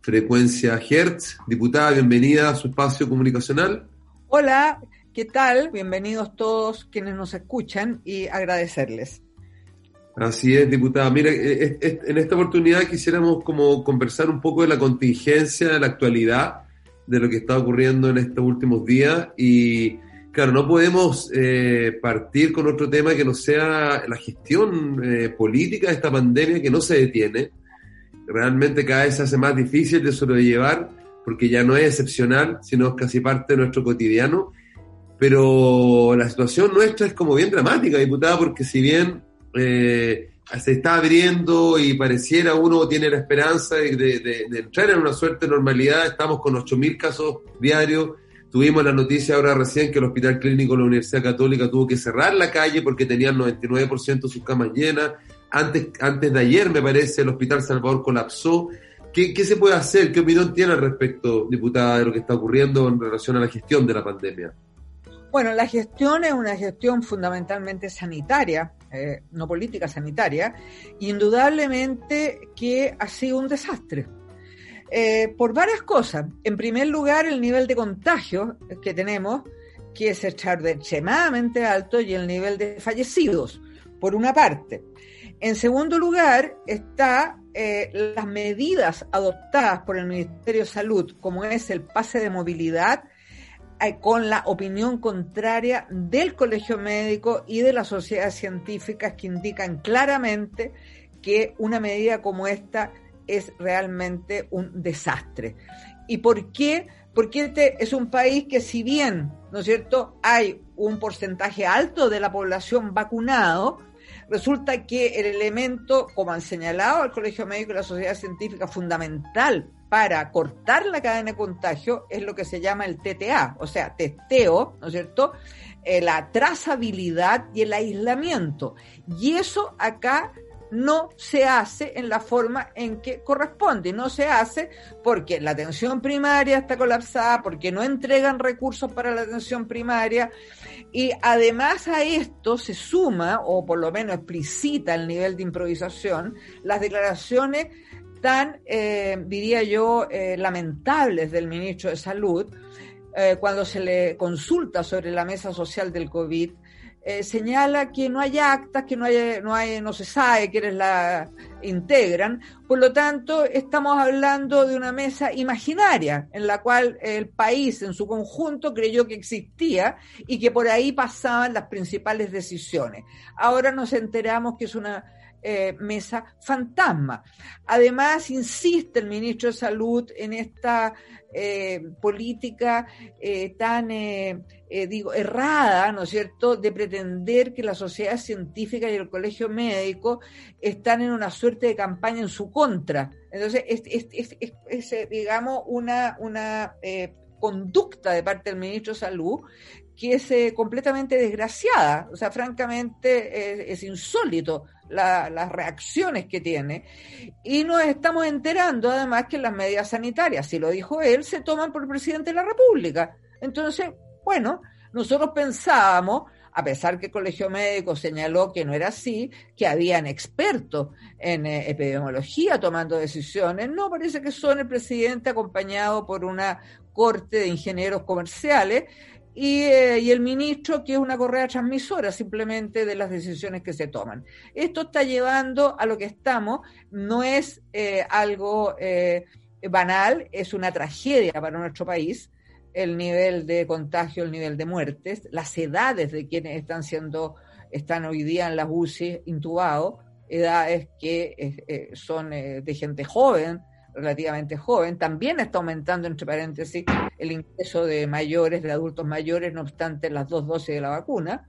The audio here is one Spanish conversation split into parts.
Frecuencia Hertz. Diputada, bienvenida a su espacio comunicacional. Hola, ¿qué tal? Bienvenidos todos quienes nos escuchan y agradecerles. Así es, diputada. Mira, eh, en esta oportunidad quisiéramos como conversar un poco de la contingencia, de la actualidad, de lo que está ocurriendo en estos últimos días y claro, no podemos eh, partir con otro tema que no sea la gestión eh, política de esta pandemia que no se detiene realmente cada vez se hace más difícil de sobrellevar porque ya no es excepcional, sino es casi parte de nuestro cotidiano. Pero la situación nuestra es como bien dramática, diputada, porque si bien eh, se está abriendo y pareciera uno tiene la esperanza de, entrar en una suerte de normalidad, estamos con 8.000 casos diarios. Tuvimos la noticia ahora recién que el Hospital Clínico de la Universidad Católica tuvo que cerrar la calle porque tenían 99% de sus camas llenas. Antes, antes de ayer, me parece, el Hospital Salvador colapsó. ¿Qué, ¿Qué, se puede hacer? ¿Qué opinión tiene al respecto, diputada, de lo que está ocurriendo en relación a la gestión de la pandemia? Bueno, la gestión es una gestión fundamentalmente sanitaria, eh, no política sanitaria, indudablemente que ha sido un desastre. Eh, por varias cosas. En primer lugar, el nivel de contagio que tenemos, que es extremadamente alto, y el nivel de fallecidos, por una parte. En segundo lugar, está eh, las medidas adoptadas por el Ministerio de Salud, como es el pase de movilidad, eh, con la opinión contraria del Colegio Médico y de las sociedades científicas que indican claramente que una medida como esta es realmente un desastre. ¿Y por qué? Porque este es un país que si bien, ¿no es cierto?, hay un porcentaje alto de la población vacunado, Resulta que el elemento, como han señalado el Colegio Médico y la Sociedad Científica, fundamental para cortar la cadena de contagio es lo que se llama el TTA, o sea, testeo, ¿no es cierto? Eh, la trazabilidad y el aislamiento. Y eso acá no se hace en la forma en que corresponde. No se hace porque la atención primaria está colapsada, porque no entregan recursos para la atención primaria. Y además a esto se suma, o por lo menos explicita el nivel de improvisación, las declaraciones tan, eh, diría yo, eh, lamentables del ministro de Salud, eh, cuando se le consulta sobre la mesa social del COVID, eh, señala que no hay actas, que no hay, no hay, no se sabe quiénes la integran. Por lo tanto, estamos hablando de una mesa imaginaria en la cual el país en su conjunto creyó que existía y que por ahí pasaban las principales decisiones. Ahora nos enteramos que es una eh, mesa fantasma. Además, insiste el ministro de Salud en esta eh, política eh, tan, digo, errada, ¿no es cierto?, de pretender que la sociedad científica y el colegio médico están en una suerte de campaña en su contra. Entonces, es, es, es, digamos, una, una conducta de parte del ministro de Salud que es completamente desgraciada. O sea, francamente, es insólito las reacciones que tiene. Y nos estamos enterando además que las medidas sanitarias, si lo dijo él, se toman por el presidente de la República. Entonces, bueno, nosotros pensábamos, a pesar que el Colegio Médico señaló que no era así, que habían expertos en eh, epidemiología tomando decisiones, no, parece que son el presidente acompañado por una corte de ingenieros comerciales y, y, el ministro, que es una correa transmisora simplemente de las decisiones que se toman. Esto está llevando a lo que estamos, no es algo banal, es una tragedia para nuestro país, el nivel de contagio, el nivel de muertes, las edades de quienes están siendo, están hoy día en las UCI intubados, edades que eh, eh, son eh, de gente joven, relativamente joven. También está aumentando, entre paréntesis, el ingreso de mayores, de adultos mayores, no obstante las dos dosis de la vacuna.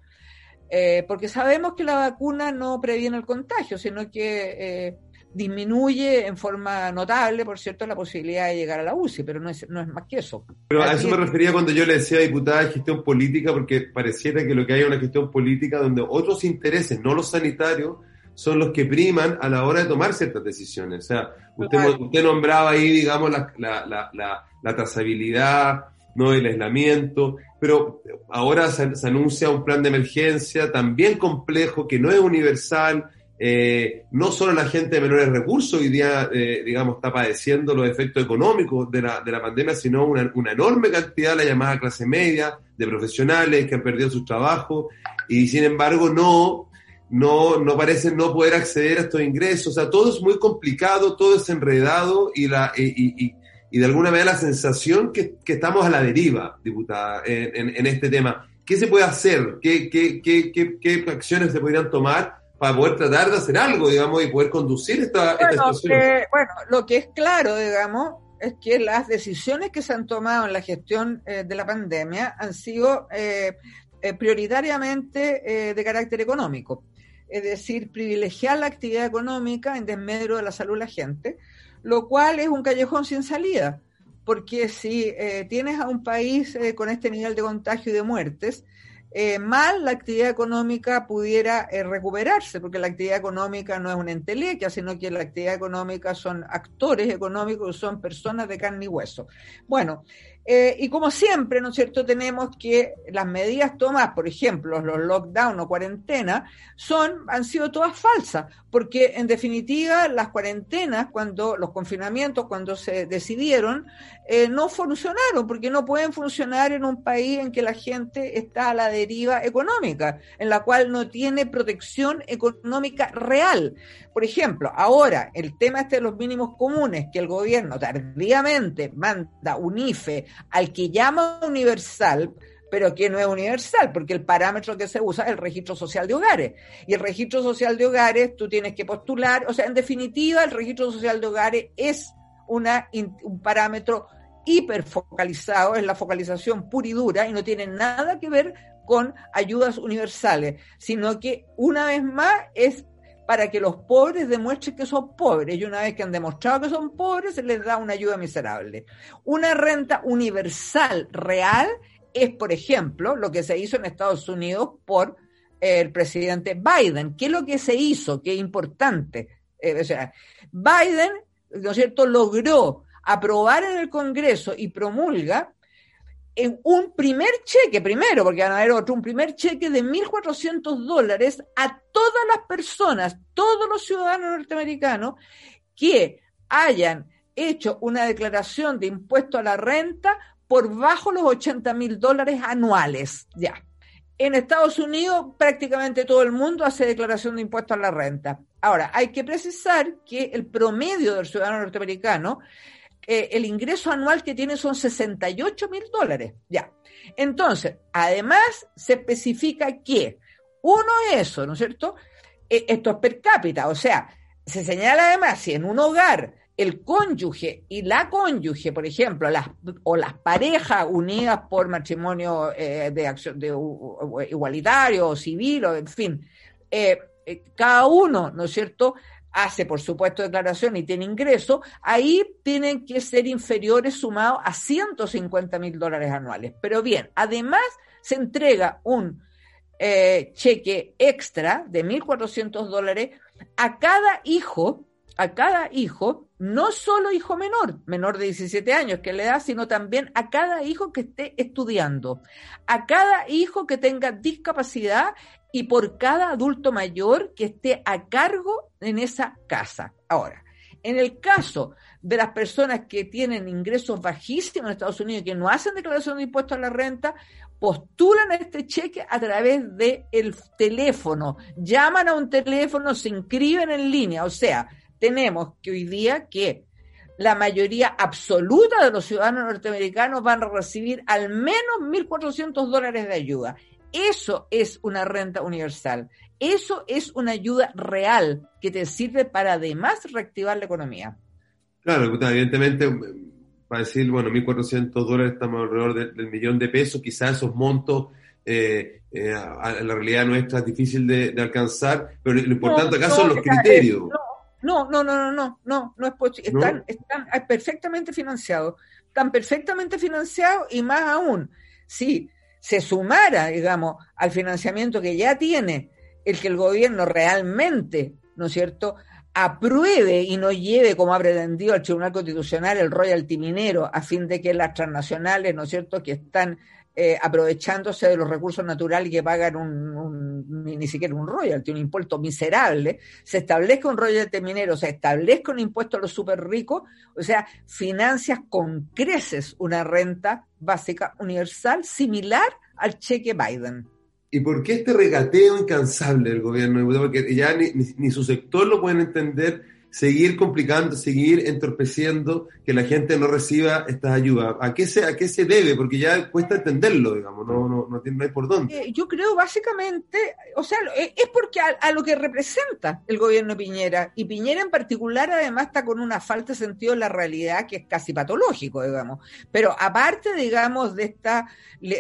porque sabemos que la vacuna no previene el contagio, sino que disminuye en forma notable, por cierto, la posibilidad de llegar a la UCI, pero no es, no es más que eso. Pero a eso me refería cuando yo le decía diputada de gestión política, porque pareciera que lo que hay es una gestión política donde otros intereses, no los sanitarios, son los que priman a la hora de tomar ciertas decisiones. O sea, usted, usted nombraba ahí, digamos, la, la, la, la, trazabilidad, ¿no? el aislamiento, pero ahora se, se anuncia un plan de emergencia también complejo, que no es universal, eh, no solo la gente de menores recursos hoy día, eh, digamos, está padeciendo los efectos económicos de la, de la pandemia, sino una, una, enorme cantidad de la llamada clase media, de profesionales que han perdido sus trabajos y sin embargo no, no, no parecen no poder acceder a estos ingresos. O sea, todo es muy complicado, todo es enredado y, la, y, y, y de alguna manera la sensación que, que, estamos a la deriva, diputada, en, en, en este tema. ¿Qué se puede hacer? ¿Qué, qué, qué, qué acciones se podrían tomar? para poder tratar de hacer algo, digamos, y poder conducir esta, situación. bueno, lo que es claro, digamos, es que las decisiones que se han tomado en la gestión eh, de la pandemia han sido eh, eh, prioritariamente de carácter económico. Es decir, privilegiar la actividad económica en desmedro de la salud de la gente, lo cual es un callejón sin salida, porque si tienes a un país con este nivel de contagio y de muertes, eh, mal la actividad económica pudiera eh, recuperarse, porque la actividad económica no es una entelequia, sino que la actividad económica son actores económicos, son personas de carne y hueso. Bueno, eh, y como siempre, ¿no es cierto?, tenemos que las medidas tomadas, por ejemplo, los lockdown o cuarentena, son, han sido todas falsas, porque en definitiva las cuarentenas, cuando los confinamientos, cuando se decidieron, eh, no funcionaron, porque no pueden funcionar en un país en que la gente está a la deriva económica, en la cual no tiene protección económica real. Por ejemplo, ahora el tema este de los mínimos comunes, que el gobierno tardíamente manda un IFE al que llama universal, pero que no es universal, porque el parámetro que se usa es el registro social de hogares. Y el registro social de hogares tú tienes que postular, o sea, en definitiva, el registro social de hogares es una, un parámetro hiperfocalizado, es la focalización pura y dura y no tiene nada que ver con ayudas universales, sino que una vez más es para que los pobres demuestren que son pobres y una vez que han demostrado que son pobres se les da una ayuda miserable. Una renta universal real es, por ejemplo, lo que se hizo en Estados Unidos por el presidente Biden. ¿Qué es lo que se hizo? Qué importante. Eh, o sea, Biden, ¿no es cierto?, logró aprobar en el Congreso y promulga en un primer cheque, primero, porque van a haber otro, un primer cheque de 1.400 dólares a todas las personas, todos los ciudadanos norteamericanos que hayan hecho una declaración de impuesto a la renta por bajo los 80 mil dólares anuales. Ya. En Estados Unidos prácticamente todo el mundo hace declaración de impuesto a la renta. Ahora, hay que precisar que el promedio del ciudadano norteamericano eh, el ingreso anual que tiene son 68 mil dólares. Ya. Entonces, además se especifica que uno es eso, ¿no es cierto? E, esto es per cápita, o sea, se señala además si en un hogar el cónyuge y la cónyuge, por ejemplo, las, o las parejas unidas por matrimonio eh, de acción de, igualitario o civil, o en fin, eh, cada uno, ¿no es cierto?, hace, por supuesto, declaración y tiene ingreso, ahí tienen que ser inferiores sumados a 150 mil dólares anuales. Pero bien, además se entrega un eh, cheque extra de 1.400 dólares a cada hijo, a cada hijo, no solo hijo menor, menor de 17 años que le da, sino también a cada hijo que esté estudiando, a cada hijo que tenga discapacidad y por cada adulto mayor que esté a cargo en esa casa. Ahora, En el caso de las personas que tienen ingresos bajísimos en Estados Unidos y que no hacen declaración de impuestos a la renta, postulan este cheque a través del el teléfono, llaman a un teléfono, se inscriben en línea. O sea, tenemos que hoy día que la mayoría absoluta de los ciudadanos norteamericanos van a recibir al menos 1.400 dólares de ayuda. Eso es una renta universal. Eso es una ayuda real que te sirve para además reactivar la economía. Claro, evidentemente, para decir, bueno, 1.400 dólares estamos alrededor del, millón de pesos, quizás esos montos eh, eh, a, la realidad nuestra es difícil de, alcanzar, pero lo importante acá son los criterios. No, no, no, no, no, no, no es posible. Están, están perfectamente financiados, están perfectamente financiados y más aún, si se sumara, digamos, al financiamiento que ya tiene el que el gobierno realmente, ¿no es cierto?, apruebe y no lleve, como ha pretendido el Tribunal Constitucional, el royalty minero, a fin de que las transnacionales, ¿no es cierto?, que están eh, aprovechándose de los recursos naturales que pagan un, ni, siquiera un royalty, un impuesto miserable, se establezca un royalty minero, se establezca un impuesto a los súper ricos, o sea, financias con creces una renta básica universal similar al cheque Biden. ¿Y por qué este regateo incansable del gobierno? Porque ya ni, ni, su sector lo pueden entender, seguir complicando, seguir entorpeciendo que la gente no reciba estas ayudas. ¿A qué se, a qué se debe? Porque ya cuesta entenderlo, digamos, no, no, no, hay por dónde. Eh, yo creo básicamente, o sea, eh, es porque a, lo que representa el gobierno Piñera, y Piñera en particular además está con una falta de sentido de la realidad que es casi patológico, digamos. Pero aparte, digamos, de esta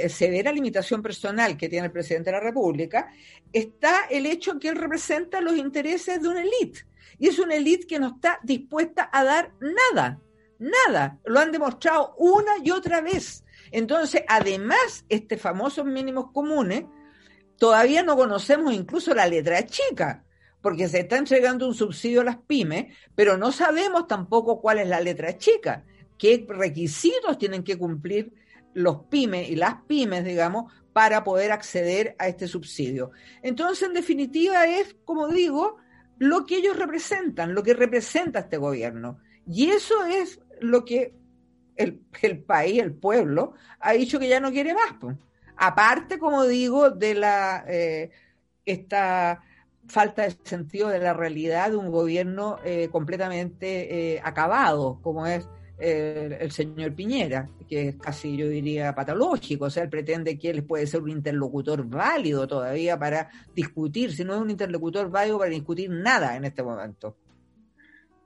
severa limitación personal que tiene el presidente de la República, está el hecho que él representa los intereses de una élite y es una élite que no está dispuesta a dar nada, nada. Lo han demostrado una y otra vez. Entonces, además, este famosos mínimos comunes, todavía no conocemos incluso la letra chica, porque se está entregando un subsidio a las pymes, pero no sabemos tampoco cuál es la letra chica, qué requisitos tienen que cumplir los pymes y las pymes, digamos, para poder acceder a este subsidio. Entonces, en definitiva, es, como digo, lo que ellos representan, lo que representa este gobierno. Y eso es lo que el, país, el pueblo, ha dicho que ya no quiere más. Aparte, como digo, de la eh, esta falta de sentido de la realidad de un gobierno eh, completamente eh, acabado, como es el, señor Piñera, que es casi, yo diría, patológico. O sea, él pretende que él puede ser un interlocutor válido todavía para discutir, si no es un interlocutor válido para discutir nada en este momento.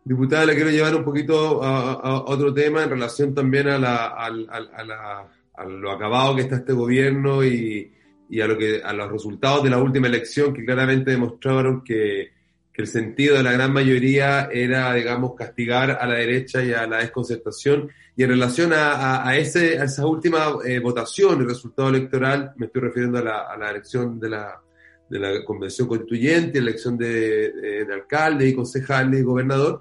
Diputada, le quiero llevar un poquito a, otro tema en relación también a, la, lo acabado que está este gobierno y, y, a los resultados de la última elección que claramente demostraron que que el sentido de la gran mayoría era, digamos, castigar a la derecha y a la desconcertación. Y en relación a, a, ese, a esa última eh, votación, el resultado electoral, me estoy refiriendo a la, a la elección de la, de la convención constituyente, elección de, de, alcalde y concejales y gobernador,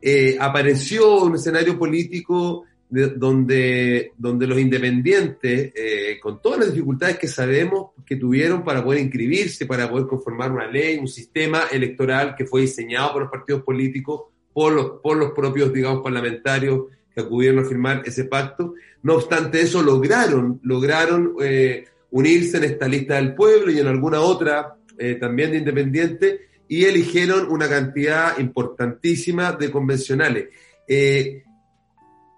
eh, apareció un escenario político donde, donde los independientes, eh, con todas las dificultades que sabemos que tuvieron para poder inscribirse, para poder conformar una ley, un sistema electoral que fue diseñado por los partidos políticos, por los, por los propios, digamos, parlamentarios que acudieron a firmar ese pacto. No obstante eso, lograron, lograron eh, unirse en esta lista del pueblo y en alguna otra eh, también de independientes y eligieron una cantidad importantísima de convencionales.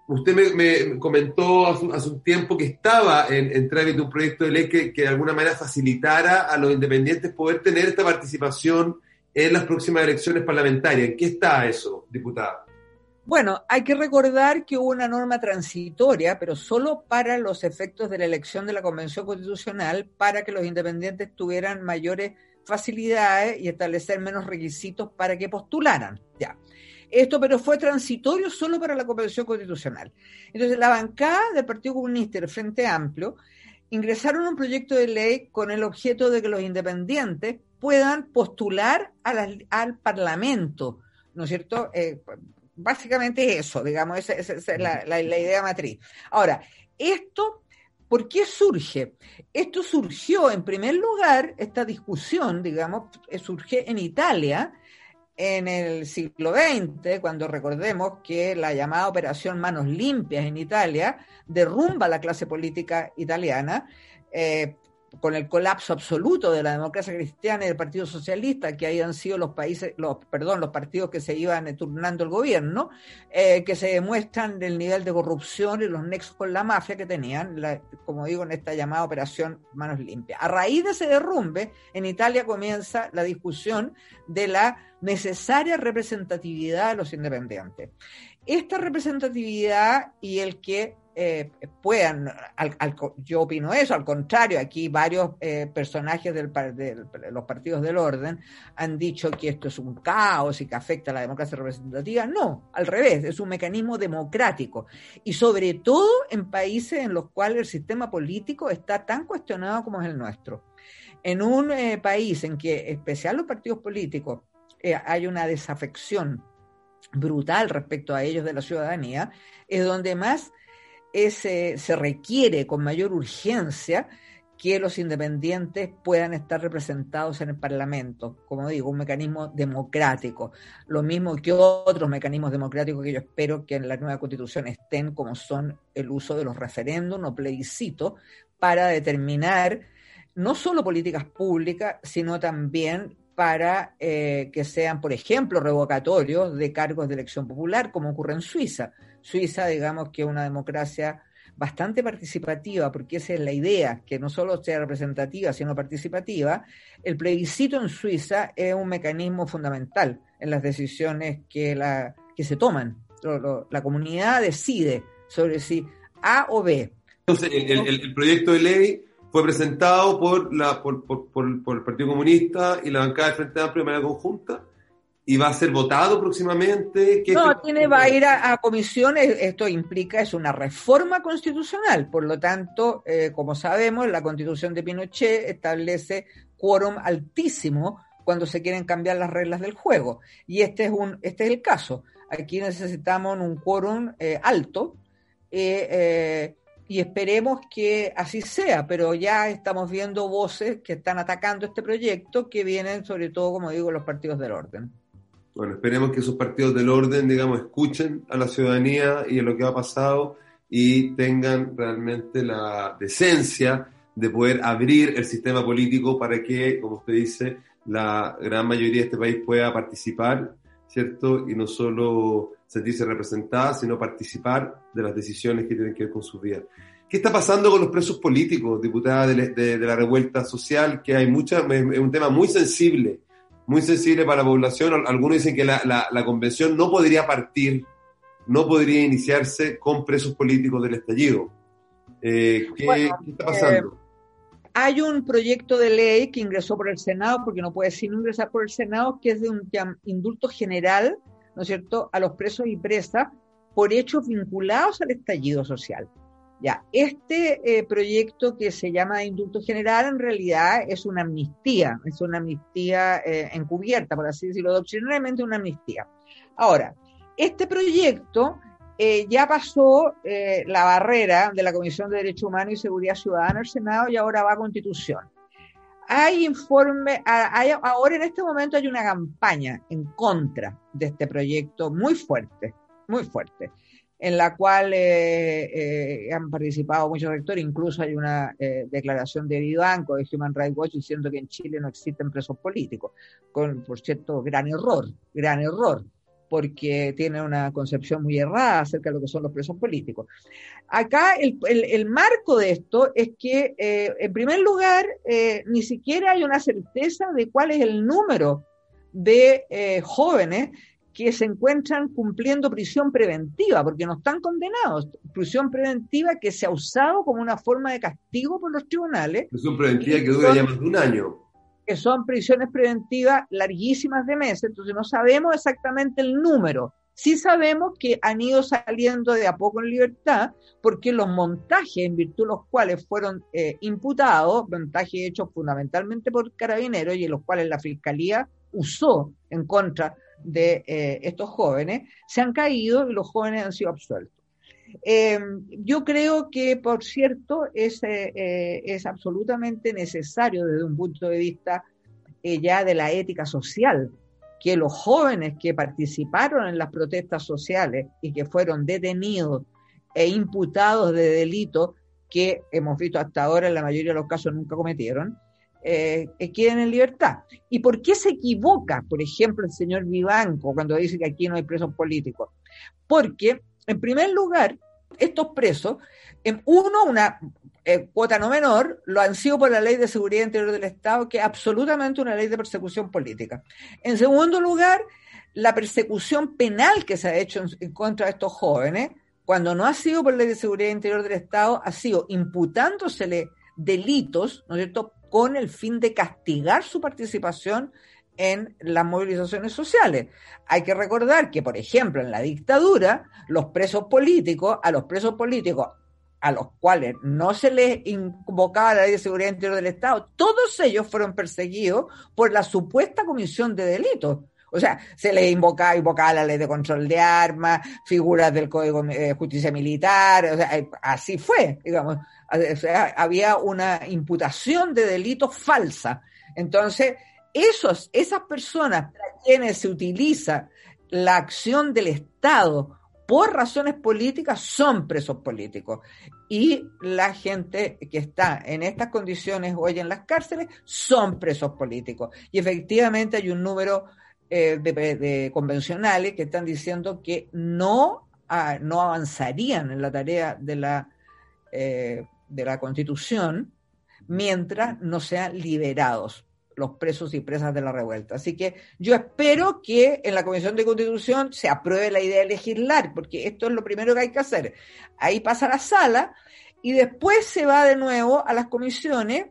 Usted me, comentó hace, un tiempo que estaba en, en trámite un proyecto de ley que, de alguna manera facilitara a los independientes poder tener esta participación en las próximas elecciones parlamentarias. ¿En qué está eso, diputada? Bueno, hay que recordar que hubo una norma transitoria, pero solo para los efectos de la elección de la Convención Constitucional, para que los independientes tuvieran mayores facilidades y establecer menos requisitos para que postularan. Ya. Esto, pero fue transitorio solo para la Convención Constitucional. Entonces, la bancada del Partido Comunista y el Frente Amplio ingresaron un proyecto de ley con el objeto de que los independientes puedan postular al Parlamento, ¿no es cierto? Eh, básicamente eso, digamos, esa, es la, la idea matriz. Ahora, esto ¿Por qué surge? Esto surgió, en primer lugar, esta discusión, digamos, surge en Italia, en el siglo XX, cuando recordemos que la llamada Operación Manos Limpias en Italia derrumba la clase política italiana, eh, con el colapso absoluto de la democracia cristiana y del Partido Socialista, que hayan sido los países, los, perdón, los partidos que se iban turnando el gobierno, eh, que se demuestran el nivel de corrupción y los nexos con la mafia que tenían, como digo, en esta llamada operación Manos Limpias. A raíz de ese derrumbe, en Italia comienza la discusión de la necesaria representatividad de los independientes. Esta representatividad y el que eh, puedan, yo opino eso, al contrario, aquí varios eh, personajes de los partidos del orden han dicho que esto es un caos y que afecta a la democracia representativa. No, al revés, es un mecanismo democrático y sobre todo en países en los cuales el sistema político está tan cuestionado como es el nuestro. En un eh, país en que, especial los partidos políticos, hay una desafección brutal respecto a ellos de la ciudadanía, es donde más se requiere con mayor urgencia que los independientes puedan estar representados en el Parlamento, como digo, un mecanismo democrático, lo mismo que otros mecanismos democráticos que yo espero que en la nueva constitución estén, como son el uso de los referéndums o plebiscitos, para determinar no solo políticas públicas, sino también para eh, que sean, por ejemplo, revocatorios de cargos de elección popular, como ocurre en Suiza. Suiza, digamos que es una democracia bastante participativa, porque esa es la idea, que no solo sea representativa, sino participativa, el plebiscito en Suiza es un mecanismo fundamental en las decisiones que, la, que se toman. la comunidad decide sobre si A o B. Entonces, el, proyecto de ley fue presentado por, la, por, el Partido Comunista y la bancada de Frente Amplio de manera conjunta y va a ser votado próximamente. No, tiene, va a ir a, comisiones, esto implica, es una reforma constitucional, por lo tanto, eh, como sabemos, la constitución de Pinochet establece quórum altísimo cuando se quieren cambiar las reglas del juego. Y este es, un, este es el caso. Aquí necesitamos un quórum eh, alto eh, y esperemos que así sea, pero ya estamos viendo voces que están atacando este proyecto que vienen sobre todo, como digo, los partidos del orden. Bueno, esperemos que esos partidos del orden, digamos, escuchen a la ciudadanía y a lo que ha pasado y tengan realmente la decencia de poder abrir el sistema político para que, como usted dice, la gran mayoría de este país pueda participar, ¿cierto? Y no solo sentirse representada, sino participar de las decisiones que tienen que ver con sus vidas. ¿Qué está pasando con los presos políticos, diputada de, la revuelta social? Que hay mucha, es un tema muy sensible muy sensible para la población. Algunos dicen que la, la, convención no podría partir, no podría iniciarse con presos políticos del estallido. Eh, ¿qué, está pasando? Eh, hay un proyecto de ley que ingresó por el Senado, porque no puede sin ingresar por el Senado, que es de un indulto general, ¿no es cierto?, a los presos y presas por hechos vinculados al estallido social. Ya, este eh, proyecto que se llama indulto general en realidad es una amnistía, es una amnistía eh, encubierta, por así decirlo, doctrinalmente una amnistía. Ahora, este proyecto eh, ya pasó la barrera de la Comisión de Derechos Humanos y Seguridad Ciudadana al Senado y ahora va a Constitución. Hay informe, hay, ahora en este momento hay una campaña en contra de este proyecto muy fuerte, muy fuerte en la cual eh, eh, han participado muchos rectores, incluso hay una eh, declaración de Vivanco, de Human Rights Watch, diciendo que en Chile no existen presos políticos, con, por cierto, gran error, gran error, porque tiene una concepción muy errada acerca de lo que son los presos políticos. Acá el, el, marco de esto es que, en primer lugar, ni siquiera hay una certeza de cuál es el número de jóvenes que se encuentran cumpliendo prisión preventiva, porque no están condenados. Prisión preventiva que se ha usado como una forma de castigo por los tribunales. Prisión preventiva que dura ya más de un año. Que son prisiones preventivas larguísimas de meses, entonces no sabemos exactamente el número. Sí sabemos que han ido saliendo de a poco en libertad, porque los montajes en virtud de los cuales fueron eh, imputados, montajes hechos fundamentalmente por carabineros y en los cuales la fiscalía usó en contra de eh, estos jóvenes, se han caído y los jóvenes han sido absueltos. Em, yo creo que, por cierto, es, eh, eh, es absolutamente necesario desde un punto de vista ya de la ética social que los jóvenes que participaron en las protestas sociales y que fueron detenidos e imputados de delitos que hemos visto hasta ahora en la mayoría de los casos nunca cometieron, eh, queden en libertad. ¿Y por qué se equivoca, por ejemplo, el señor Vivanco cuando dice que aquí no hay presos políticos? Porque, en primer lugar, estos presos, en uno, una eh, cuota no menor, lo han sido por la Ley de Seguridad Interior del Estado, que es absolutamente una ley de persecución política. En segundo lugar, la persecución penal que se ha hecho en, contra de estos jóvenes, cuando no ha sido por Ley de Seguridad Interior del Estado, ha sido imputándosele delitos, ¿no es cierto?, con el fin de castigar su participación en las movilizaciones sociales. Hay que recordar que, por ejemplo, en la dictadura, los presos políticos, a los presos políticos a los cuales no se les invocaba la ley de seguridad interior del Estado, todos ellos fueron perseguidos por la supuesta comisión de delitos. O sea, se les invocaba, invocaba la ley de control de armas, figuras del Código de Justicia Militar, o sea, eh, así fue, digamos. O sea, había una imputación de delitos falsa. Entonces, esos, esas personas para quienes se utiliza la acción del Estado por razones políticas son presos políticos. Y la gente que está en estas condiciones hoy en las cárceles son presos políticos. Y efectivamente hay un número eh, de, convencionales que están diciendo que no, no avanzarían en la tarea de la, eh, de la constitución mientras no sean liberados los presos y presas de la revuelta. Así que yo espero que en la Comisión de Constitución se apruebe la idea de legislar, porque esto es lo primero que hay que hacer. Ahí pasa la sala y después se va de nuevo a las comisiones.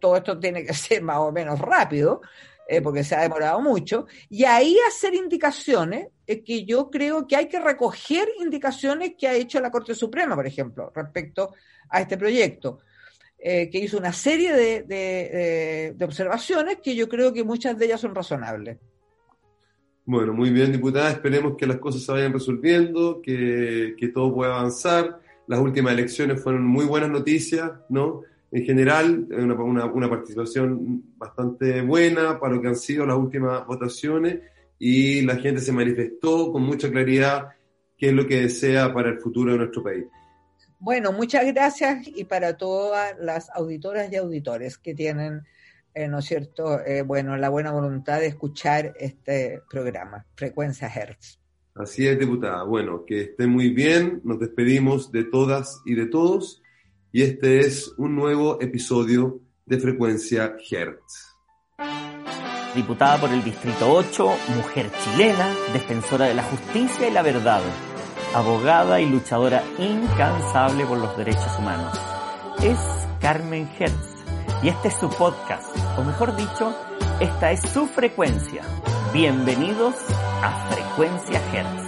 Todo esto tiene que ser más o menos rápido, eh, porque se ha demorado mucho, y ahí hacer indicaciones eh, que yo creo que hay que recoger indicaciones que ha hecho la Corte Suprema, por ejemplo, respecto a este proyecto. Eh, que hizo una serie de, observaciones que yo creo que muchas de ellas son razonables. Bueno, muy bien, diputada. Esperemos que las cosas se vayan resolviendo, que, todo pueda avanzar. Las últimas elecciones fueron muy buenas noticias, ¿no? En general, una, una participación bastante buena para lo que han sido las últimas votaciones y la gente se manifestó con mucha claridad qué es lo que desea para el futuro de nuestro país. Bueno, muchas gracias y para todas las auditoras y auditores que tienen, eh, ¿no es cierto?, eh, bueno, la buena voluntad de escuchar este programa, Frecuencia Hertz. Así es, diputada. Bueno, que esté muy bien. Nos despedimos de todas y de todos. Y este es un nuevo episodio de Frecuencia Hertz. Diputada por el Distrito 8, mujer chilena, defensora de la justicia y la verdad abogada y luchadora incansable por los derechos humanos. Es Carmen Hertz y este es su podcast, o mejor dicho, esta es su frecuencia. Bienvenidos a Frecuencia Hertz.